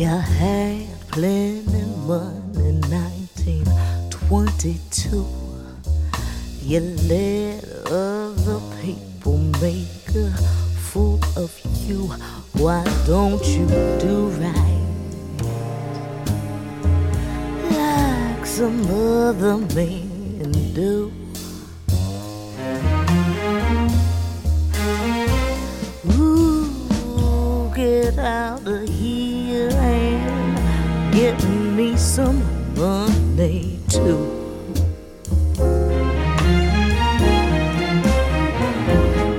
You had plenty money, 1922. You let other people make a fool of you. Why don't you do right? Like some other men do. Ooh, get out of here some money too.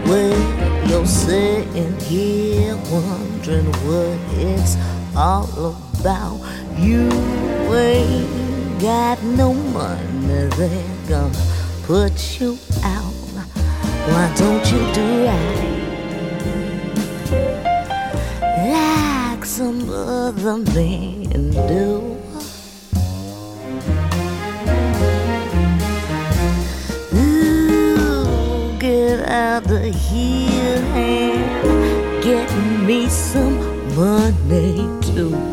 Well, you're sitting here wondering what it's all about. You ain't got no money, they're gonna put you out. Why don't you do right? like some other men do. tudo.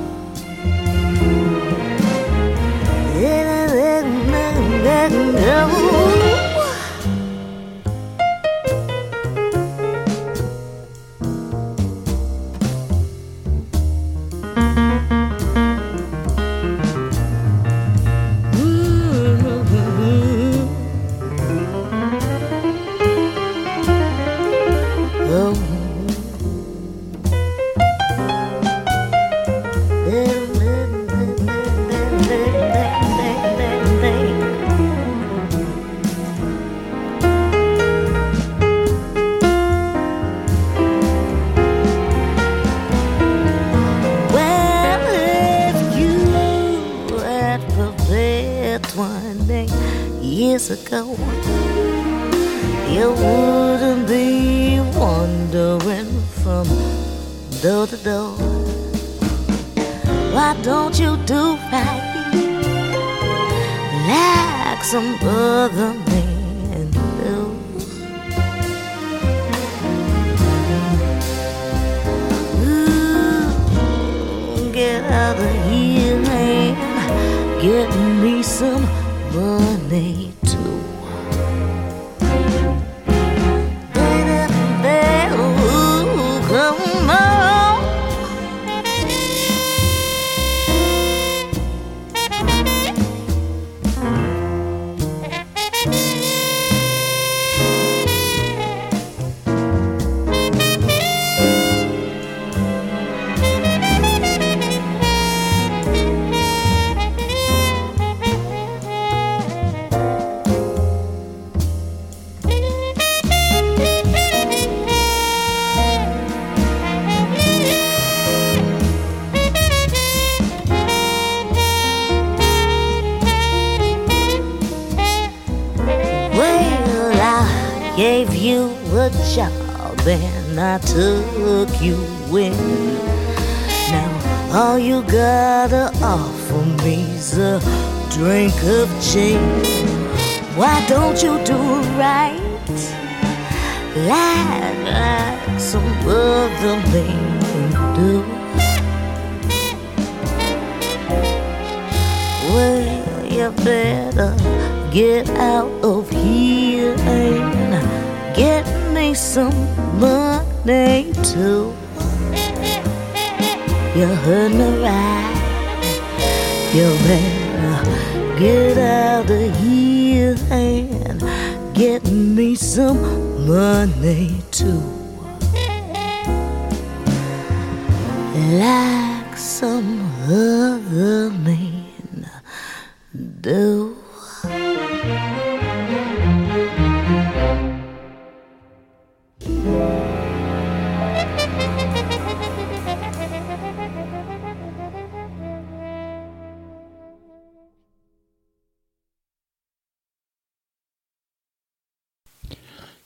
You do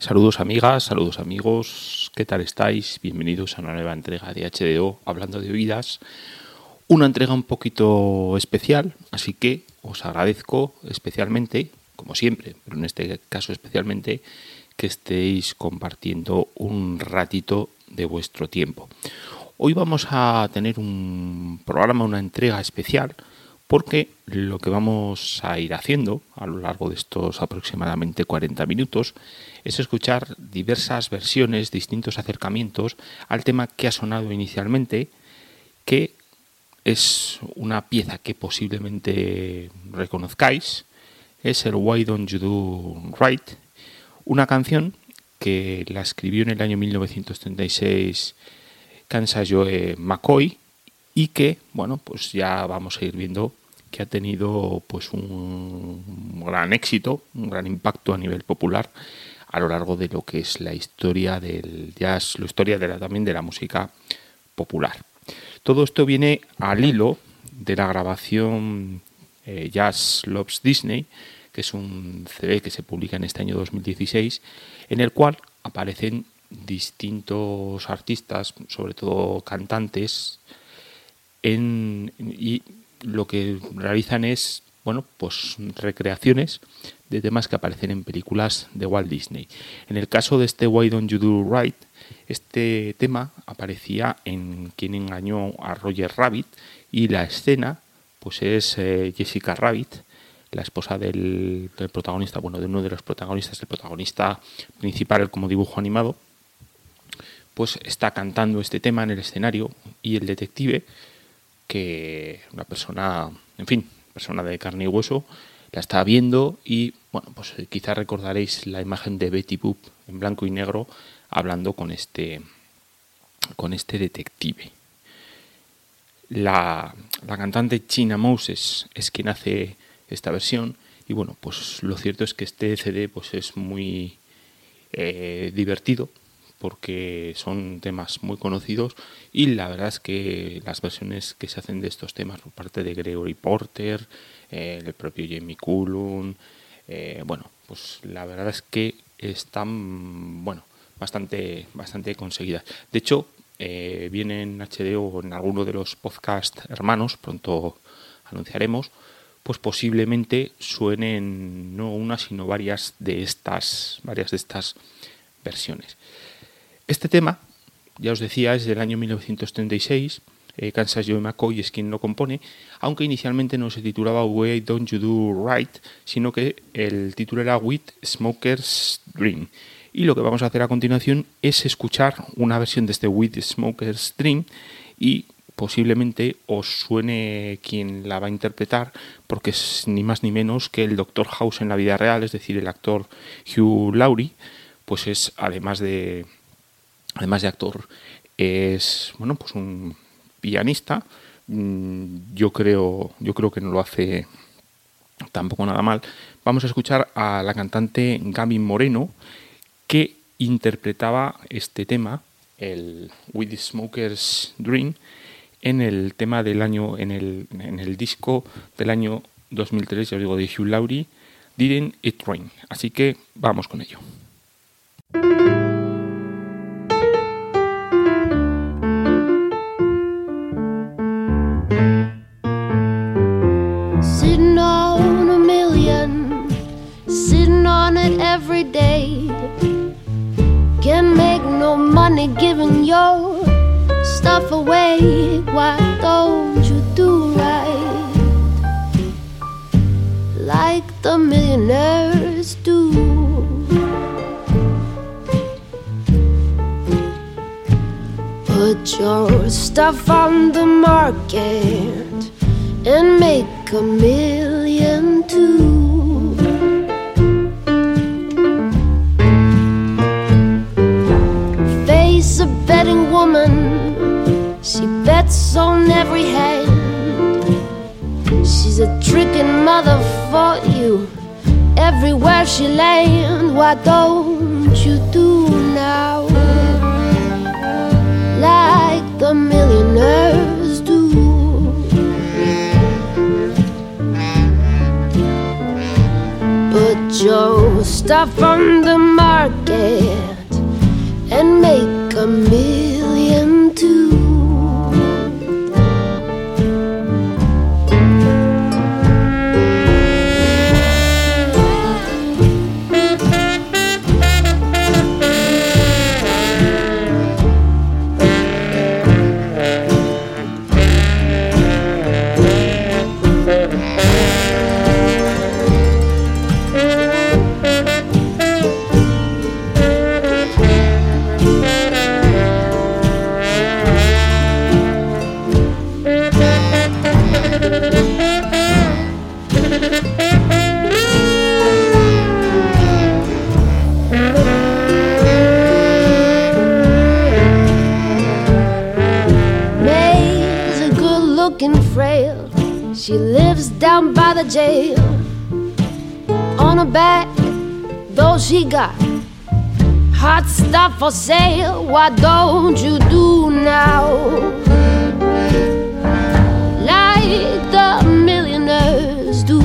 Saludos amigas, saludos amigos, ¿qué tal estáis? Bienvenidos a una nueva entrega de HDO hablando de oídas. Una entrega un poquito especial, así que os agradezco especialmente, como siempre, pero en este caso especialmente, que estéis compartiendo un ratito de vuestro tiempo. Hoy vamos a tener un programa, una entrega especial, porque lo que vamos a ir haciendo a lo largo de estos aproximadamente 40 minutos es escuchar diversas versiones, distintos acercamientos al tema que ha sonado inicialmente, que es una pieza que posiblemente reconozcáis, es el Why Don't You Do Right, una canción que la escribió en el año 1936 Kansas Joe McCoy y que, bueno, pues ya vamos a ir viendo que ha tenido pues un gran éxito, un gran impacto a nivel popular a lo largo de lo que es la historia del jazz, la historia también de la música popular. Todo esto viene al hilo de la grabación eh, Jazz Loves Disney, que es un CD que se publica en este año 2016, en el cual aparecen distintos artistas, sobre todo cantantes, en, y lo que realizan es bueno, pues recreaciones de temas que aparecen en películas de Walt Disney. En el caso de este Why Don't You Do Right, este tema aparecía en Quien engañó a Roger Rabbit y la escena pues es eh, Jessica Rabbit, la esposa del, del, protagonista, bueno, de uno de los protagonistas, el protagonista principal como dibujo animado, pues está cantando este tema en el escenario y el detective, que una persona, en fin, persona de carne y hueso, la está viendo y, bueno, pues eh, quizás recordaréis la imagen de Betty Boop en blanco y negro hablando con este, con este detective. La, la cantante China Moses es quien hace esta versión y bueno, pues lo cierto es que este CD pues es muy eh, divertido porque son temas muy conocidos y la verdad es que las versiones que se hacen de estos temas por parte de Gregory Porter, eh, el propio Jamie Cullum, eh, bueno, pues la verdad es que están, bueno, bastante, bastante conseguidas. De hecho, eh, viene en HD o en alguno de los podcast hermanos, pronto anunciaremos, pues posiblemente suenen no una sino varias de estas, varias de estas versiones. Este tema, ya os decía, es del año 1936. Eh, Kansas Joe McCoy es quien lo compone, aunque inicialmente no se titulaba Why Don't You Do Right, sino que el título era With Smoker's Dream. Y lo que vamos a hacer a continuación es escuchar una versión de este With Smoker's Dream y posiblemente os suene quien la va a interpretar, porque es ni más ni menos que el Dr. House en la vida real, es decir, el actor Hugh Laurie, pues es además de además de actor, es bueno, pues un pianista. Mm, yo creo, yo creo que no lo hace tampoco nada mal. Vamos a escuchar a la cantante Gaby Moreno que interpretaba este tema, el With the Smoker's Dream, en el tema del año, en el, en el disco del año 2003, ya os digo, de Hugh Laurie, Didn't It Rain. Así que vamos con ello. Every day. Can't make no money giving your stuff away. Why don't you do right like the millionaires do? Put your stuff on the market and make a million too. Woman, she bets on every hand. She's a tricking mother for you everywhere she land. Why don't you do now like the millionaires do? Put your stuff on the market for sale. Why don't you do now? Like the millionaires do.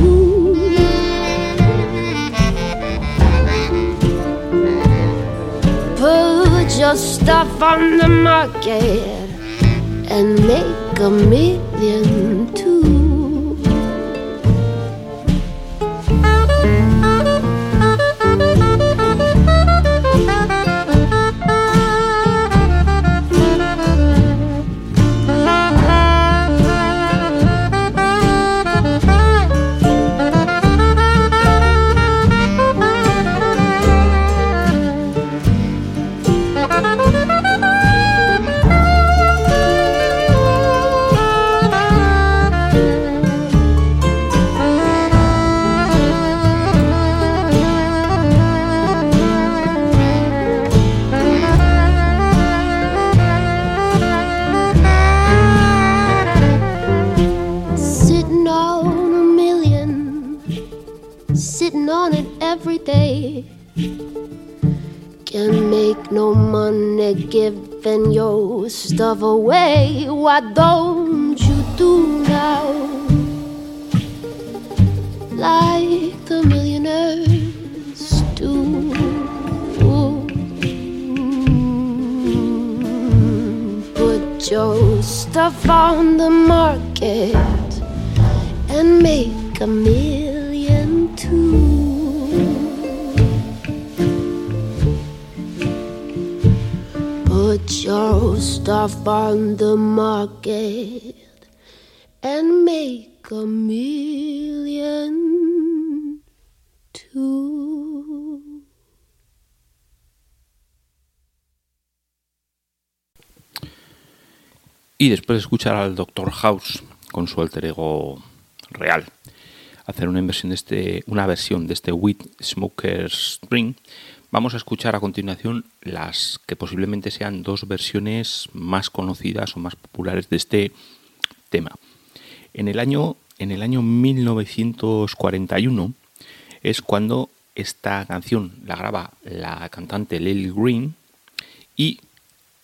Put your stuff on the market and make a million Y después de escuchar al Dr. House con su alter ego real, hacer una versión de este, una versión de este Wheat Smoker's Spring, vamos a escuchar a continuación las que posiblemente sean dos versiones más conocidas o más populares de este tema. En el año, en el año 1941 es cuando esta canción la graba la cantante Lily Green y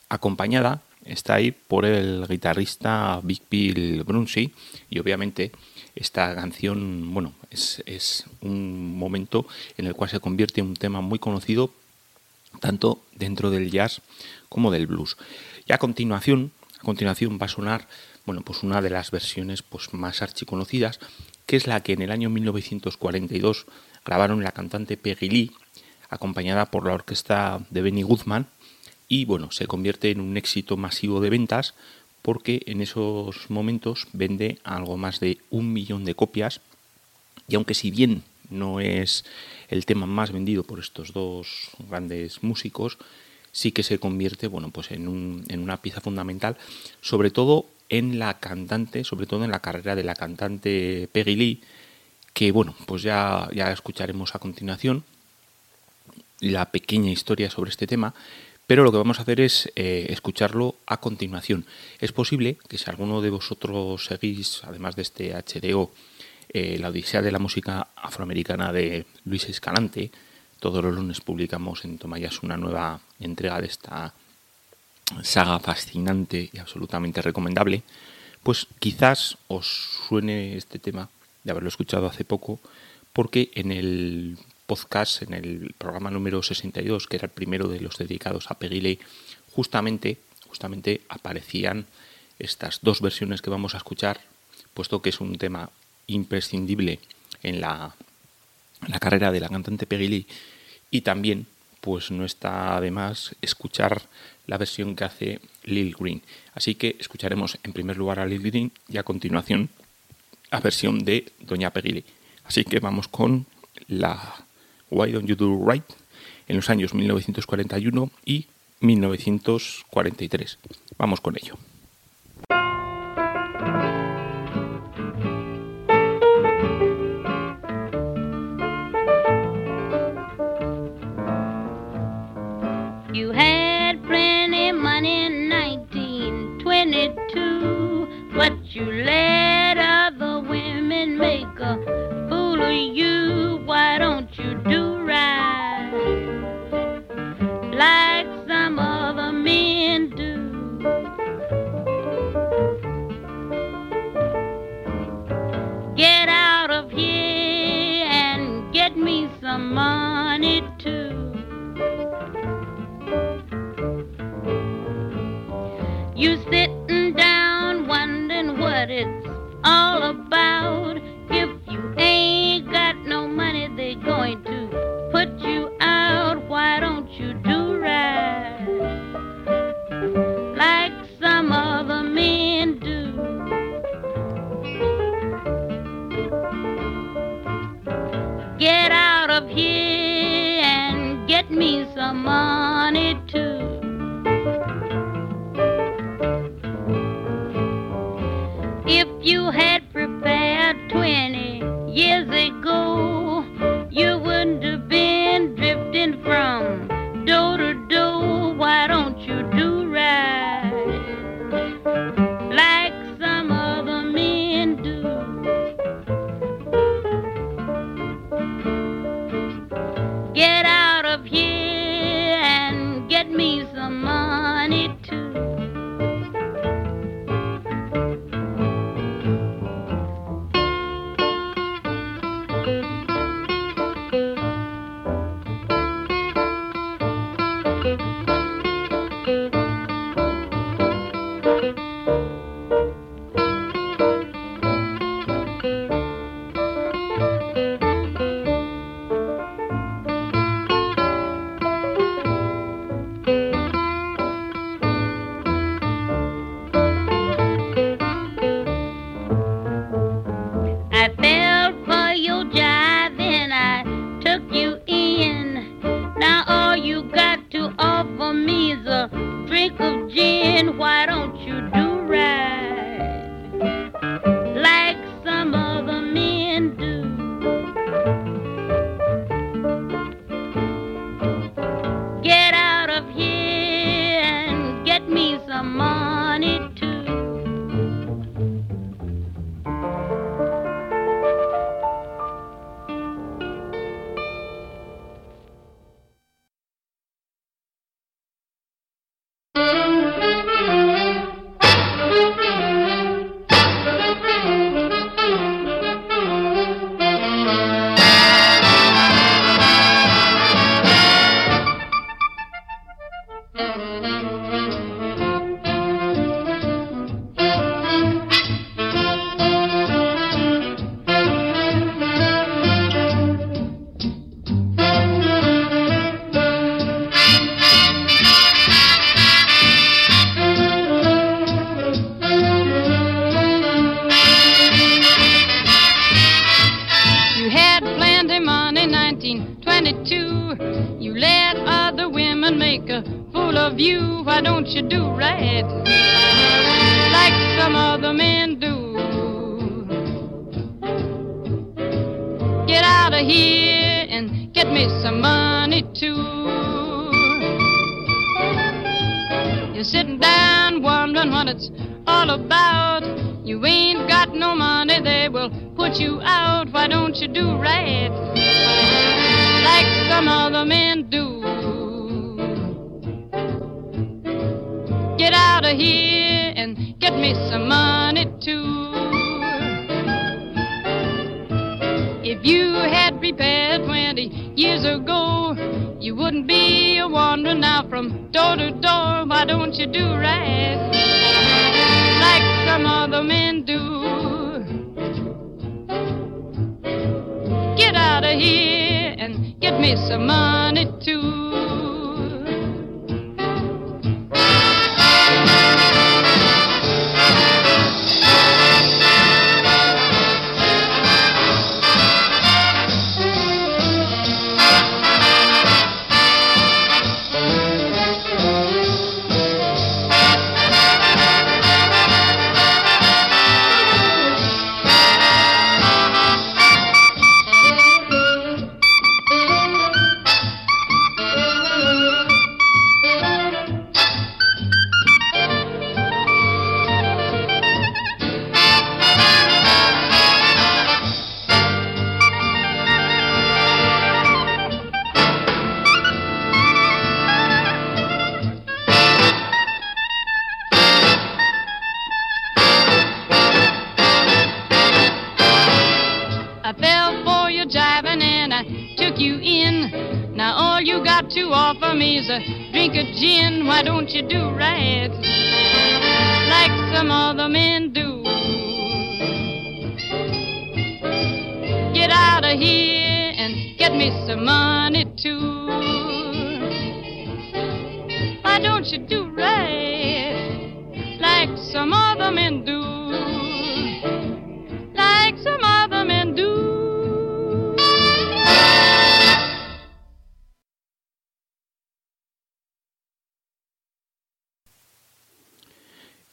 acompañada está ahí por el guitarrista Big Bill Brunsey y obviamente esta canción, bueno, es, es, un momento en el cual se convierte en un tema muy conocido tanto dentro del jazz como del blues. Y a continuación, a continuación va a sonar, bueno, pues una de las versiones pues más archiconocidas, que es la que en el año 1942 grabaron la cantante Peggy Lee, acompañada por la orquesta de Benny Goodman, y bueno, se convierte en un éxito masivo de ventas porque en esos momentos vende algo más de un millón de copias. Y aunque si bien no es el tema más vendido por estos dos grandes músicos, sí que se convierte bueno, pues en, un, en una pieza fundamental, sobre todo en la cantante, sobre todo en la carrera de la cantante Peggy Lee, que bueno, pues ya, ya escucharemos a continuación la pequeña historia sobre este tema, pero lo que vamos a hacer es eh, escucharlo a continuación. Es posible que si alguno de vosotros seguís, además de este HDO, eh, la Odisea de la Música Afroamericana de Luis Escalante, todos los lunes publicamos en Tomayas una nueva entrega de esta saga fascinante y absolutamente recomendable, pues quizás os suene este tema de haberlo escuchado hace poco, porque en el podcast, en el programa número 62, que era el primero de los dedicados a Peggy justamente, justamente aparecían estas dos versiones que vamos a escuchar, puesto que es un tema imprescindible en la, la carrera de la cantante Peggy y también pues no está de más escuchar la versión que hace Lil Green. Así que escucharemos en primer lugar a Lil Green y a continuación la versión de Doña Peggy Así que vamos con la Why Don't You Do Right en los años 1941 y 1943. Vamos con ello.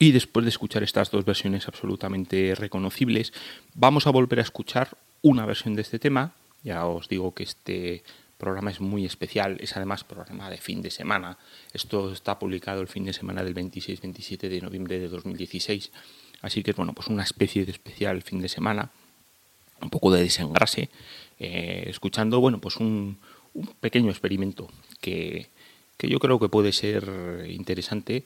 Y después de escuchar estas dos versiones absolutamente reconocibles, vamos a volver a escuchar una versión de este tema. Ya os digo que este programa es muy especial, es además programa de fin de semana. Esto está publicado el fin de semana del 26-27 de noviembre de 2016. Así que, bueno, pues una especie de especial fin de semana, un poco de desengrase, eh, escuchando, bueno, pues un, un pequeño experimento que, que yo creo que puede ser interesante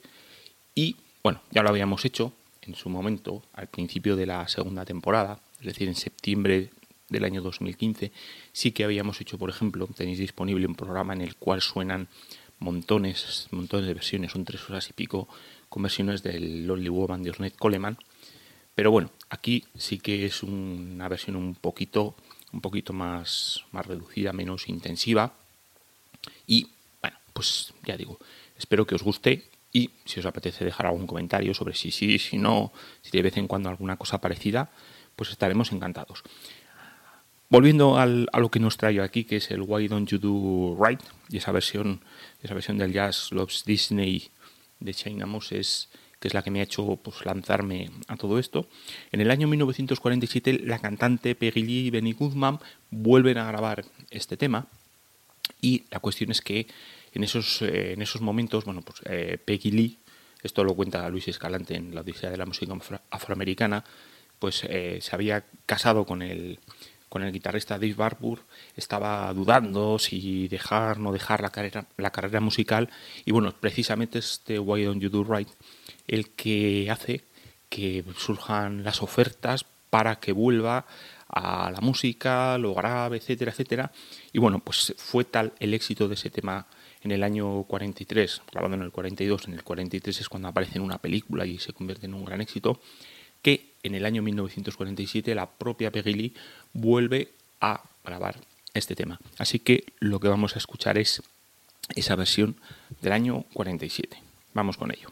y bueno, ya lo habíamos hecho en su momento, al principio de la segunda temporada, es decir, en septiembre del año 2015, sí que habíamos hecho, por ejemplo, tenéis disponible un programa en el cual suenan montones, montones de versiones, son tres horas y pico, con versiones del Lonely Woman de Ornette Coleman. Pero bueno, aquí sí que es una versión un poquito, un poquito más, más reducida, menos intensiva. Y bueno, pues ya digo, espero que os guste y si os apetece dejar algún comentario sobre si sí, si no, si de vez en cuando alguna cosa parecida, pues estaremos encantados. Volviendo a lo que nos trae aquí, que es el Why Don't You Do Right, y esa versión, esa versión del Jazz Loves Disney de China Moses, que es la que me ha hecho pues, lanzarme a todo esto. En el año 1947, la cantante Peggy Lee y Benny Goodman vuelven a grabar este tema, y la cuestión es que en esos, eh, en esos momentos, bueno, pues eh, Peggy Lee, esto lo cuenta Luis Escalante en la Odisea de la Música afro Afroamericana, pues eh, se había casado con el, con el guitarrista Dave Barbour, estaba dudando si dejar o no dejar la carrera, la carrera musical, y bueno, precisamente este Why Don't You Do Right el que hace que surjan las ofertas para que vuelva a la música, lo grave, etcétera, etcétera. Y bueno, pues fue tal el éxito de ese tema en el año 43, grabado en el 42, en el 43 es cuando aparece en una película y se convierte en un gran éxito, que en el año 1947 la propia Peggy vuelve a grabar este tema. Así que lo que vamos a escuchar es esa versión del año 47. Vamos con ello.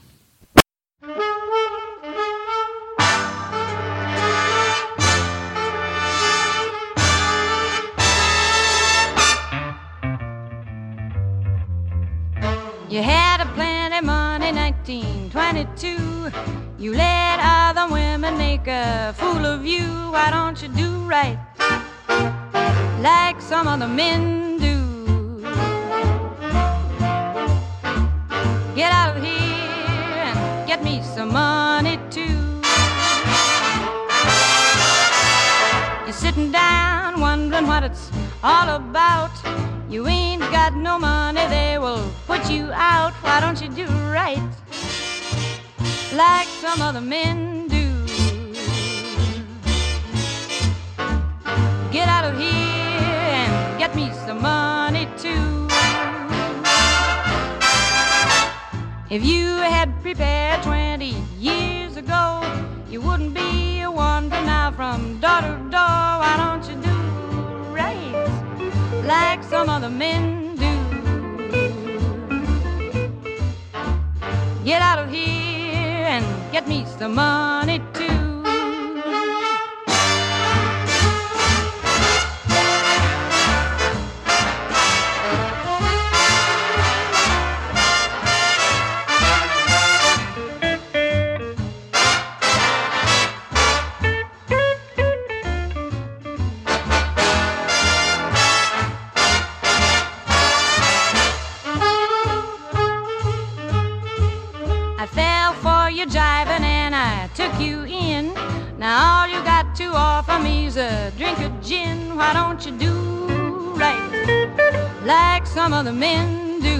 You had a plenty money, 1922. You let other women make a fool of you. Why don't you do right like some other men do? Get out of here and get me some money too. You're sitting down wondering what it's all about. You ain't got no money, they will put you out. Why don't you do right like some other men do? Get out of here and get me some money too. If you had prepared 20 years ago, you wouldn't be wandering now from door to door. Why don't you like some other men do? Get out of here and get me some money a drink of gin. Why don't you do right like some other men do?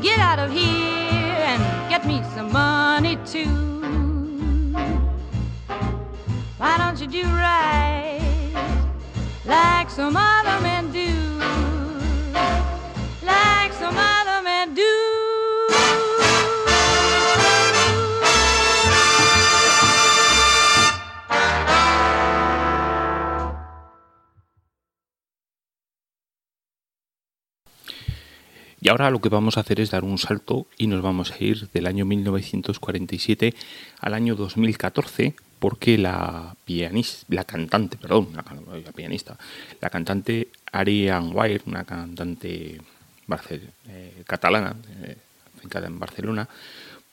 Get out of here and get me some money too. Why don't you do right like some other men ahora lo que vamos a hacer es dar un salto y nos vamos a ir del año 1947 al año 2014 porque la pianista, la cantante, perdón, la, pianista, la cantante Ariane Wire, una cantante barce- eh, catalana, eh, en Barcelona,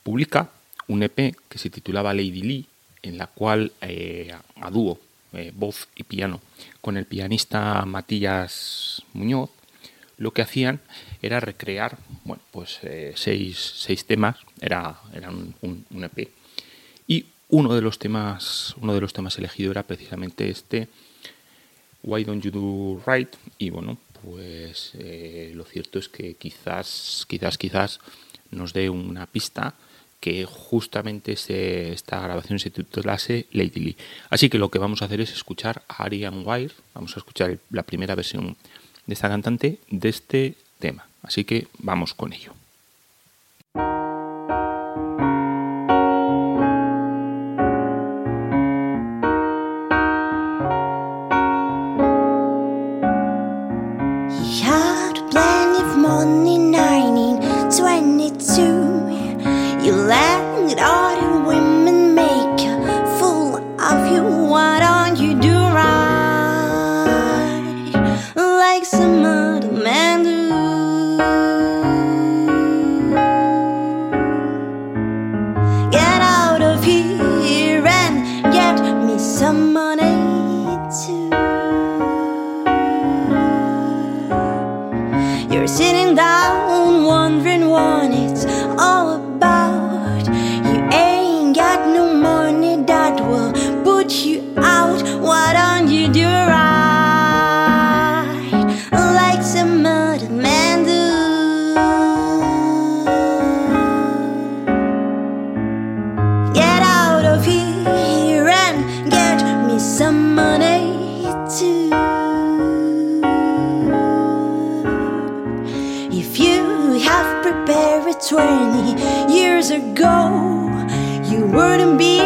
publica un EP que se titulaba Lady Lee, en la cual eh, a dúo, eh, voz y piano, con el pianista Matías Muñoz, lo que hacían era recrear, bueno, pues eh, seis, seis temas, era, era un, EP, y uno de los temas, uno de los temas elegido era precisamente este Why Don't You Do Right, y bueno, pues eh, lo cierto es que quizás, quizás, quizás nos dé una pista que justamente se- esta grabación se titulase Lee. Así que lo que vamos a hacer es escuchar a Ariane Wire, vamos a escuchar la primera versión de esta cantante de este tema. Así que vamos con ello. word and be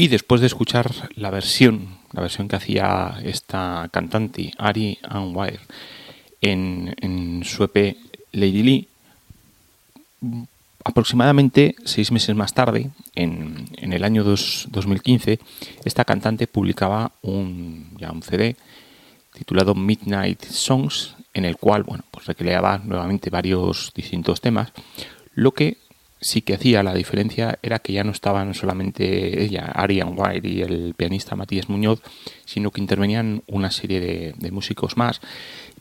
Y después de escuchar la versión, la versión que hacía esta cantante, Ari Ann Wire, en, en su EP Lady Lee, aproximadamente seis meses más tarde, en, en el año dos- 2015, esta cantante publicaba un, ya un CD titulado Midnight Songs, en el cual bueno, pues recreaba nuevamente varios distintos temas, lo que sí que hacía la diferencia era que ya no estaban solamente ella, Ariane White y el pianista Matías Muñoz, sino que intervenían una serie de, de músicos más,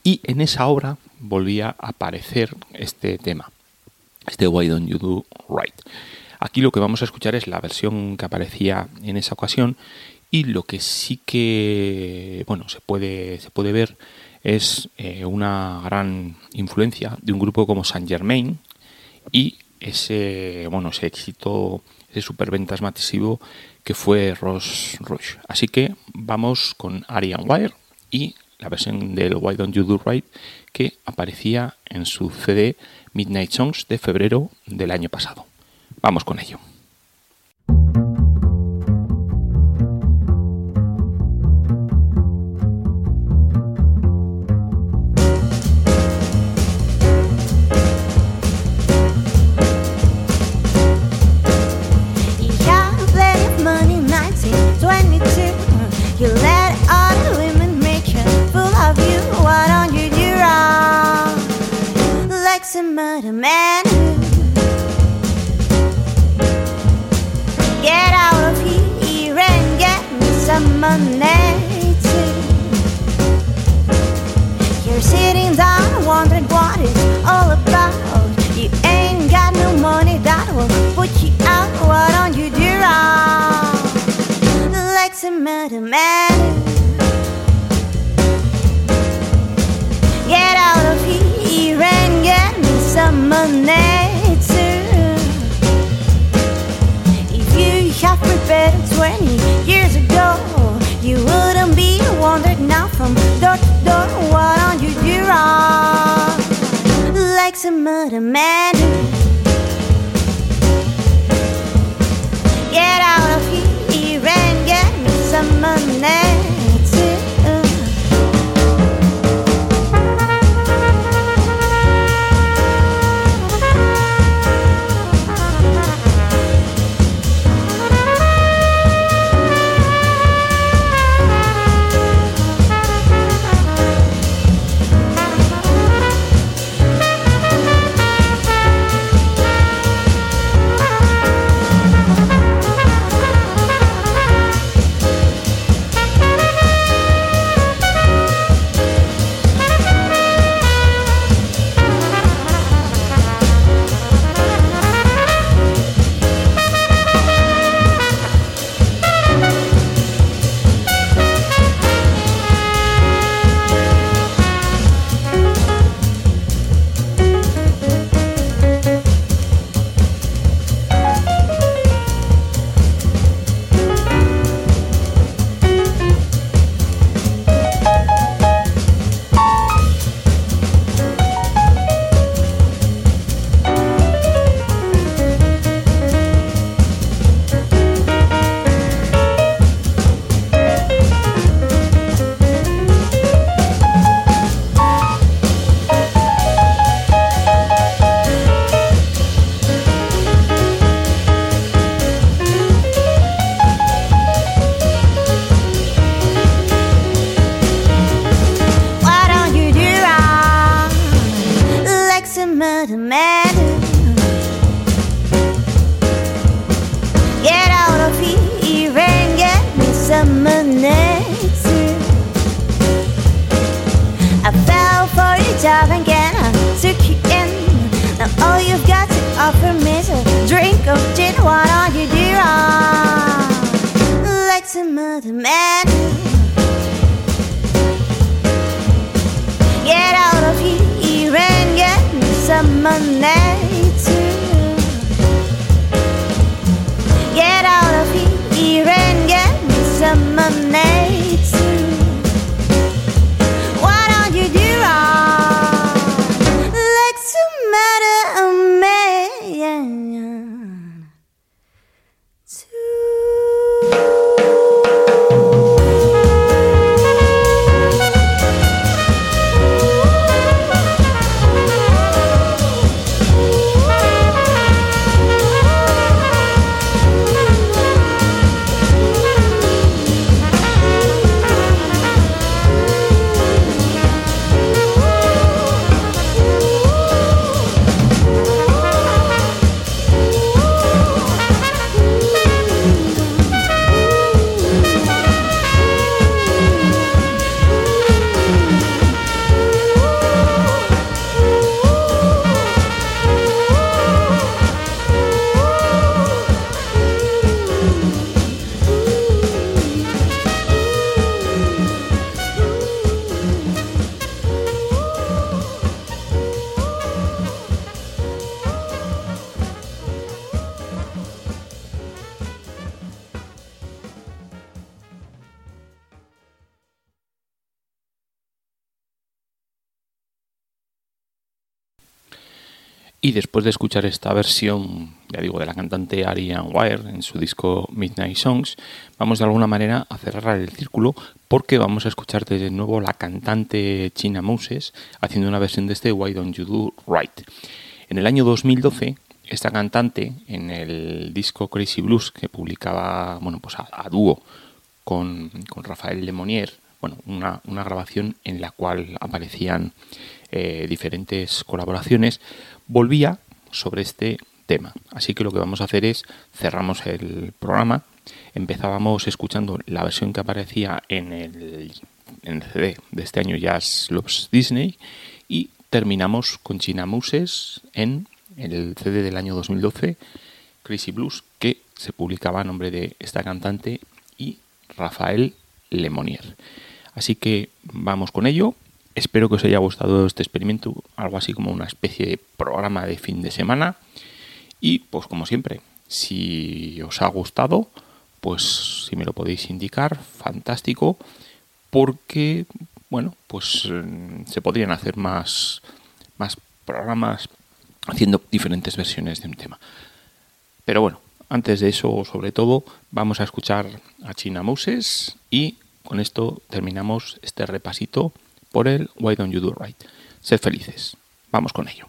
y en esa obra volvía a aparecer este tema, este Why Don't You Do Right. Aquí lo que vamos a escuchar es la versión que aparecía en esa ocasión y lo que sí que bueno se puede se puede ver es eh, una gran influencia de un grupo como Saint Germain y ese bueno ese éxito ese superventas masivo que fue Ross Rush así que vamos con Ariane Wire y la versión del Why Don't You Do Right que aparecía en su CD Midnight Songs de febrero del año pasado. Vamos con ello some other man? Get out of here and get me some money después de escuchar esta versión, ya digo, de la cantante Ariane Wire en su disco Midnight Songs, vamos de alguna manera a cerrar el círculo porque vamos a escuchar de nuevo la cantante China Moses haciendo una versión de este Why Don't You Do Right. En el año 2012, esta cantante, en el disco Crazy Blues que publicaba, bueno, pues a, dúo con, con Rafael Lemonier, bueno, una, una grabación en la cual aparecían eh, diferentes colaboraciones, volvía sobre este tema. Así que lo que vamos a hacer es cerramos el programa. Empezábamos escuchando la versión que aparecía en el, en el CD de este año, Jazz Loves Disney, y terminamos con China Muses en el CD del año 2012, Crazy Blues, que se publicaba a nombre de esta cantante y Rafael Lemonier. Así que vamos con ello. Espero que os haya gustado este experimento, algo así como una especie de programa de fin de semana. Y pues como siempre, si os ha gustado, pues si me lo podéis indicar, fantástico, porque bueno, pues eh, se podrían hacer más, más programas haciendo diferentes versiones de un tema. Pero bueno, antes de eso, sobre todo, vamos a escuchar a China Moses y con esto terminamos este repasito por el Why Don't You Do Right. Sed felices. Vamos con ello.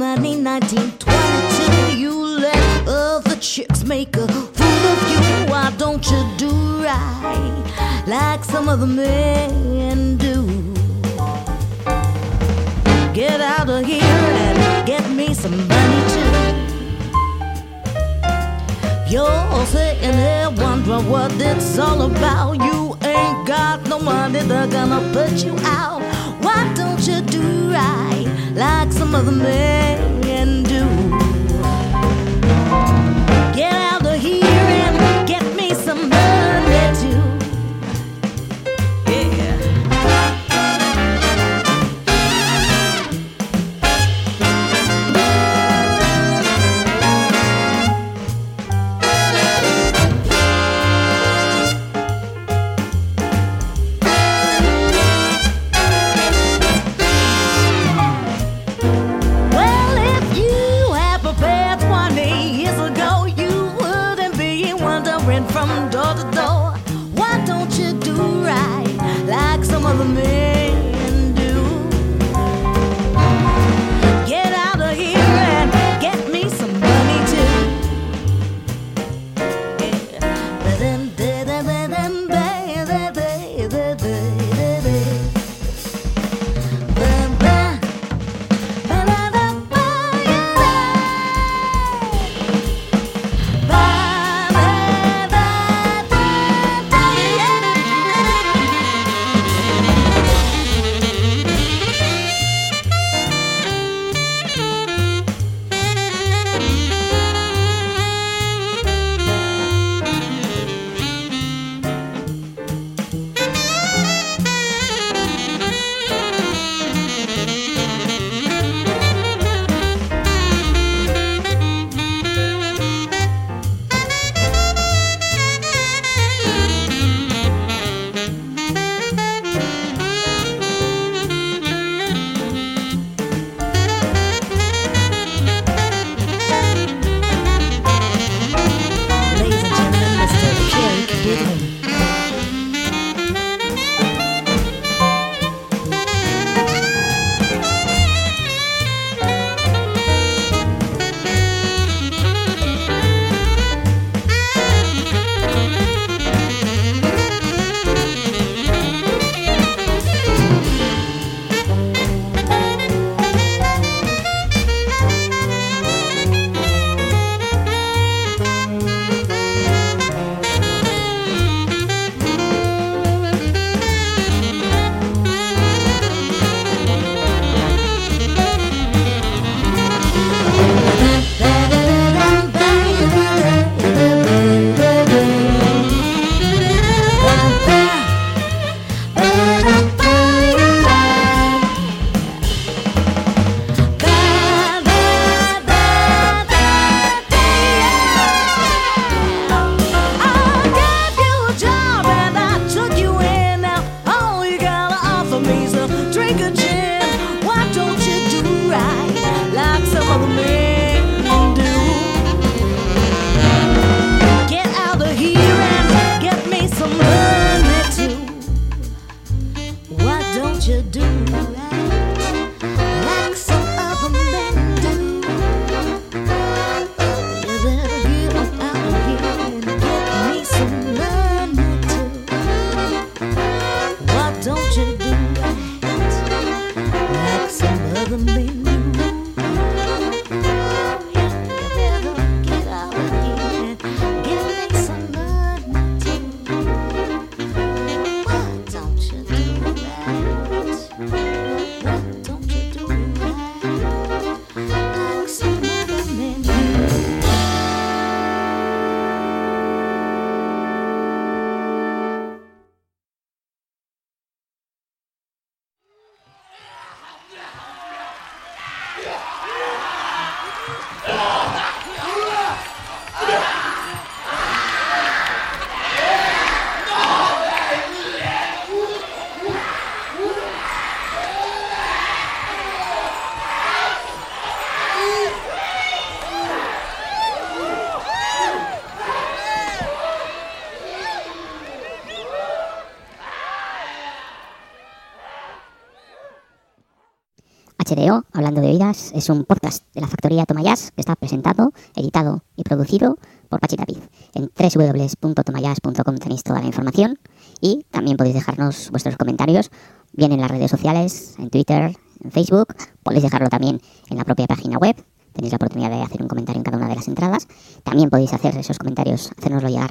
Money, 1922. You let other chicks make a fool of you. Why don't you do right like some other men do? Get out of here and get me some money too. You're sitting there wondering what it's all about. You ain't got no money, they're gonna put you out. Why don't you do right like some other men HDO, Hablando de Oídas, es un podcast de la factoría Tomayas que está presentado, editado y producido por Pachi Tapiz. En www.tomayas.com tenéis toda la información y también podéis dejarnos vuestros comentarios, bien en las redes sociales, en Twitter, en Facebook, podéis dejarlo también en la propia página web. Tenéis la oportunidad de hacer un comentario en cada una de las entradas. También podéis hacer esos comentarios, hacérnoslo llegar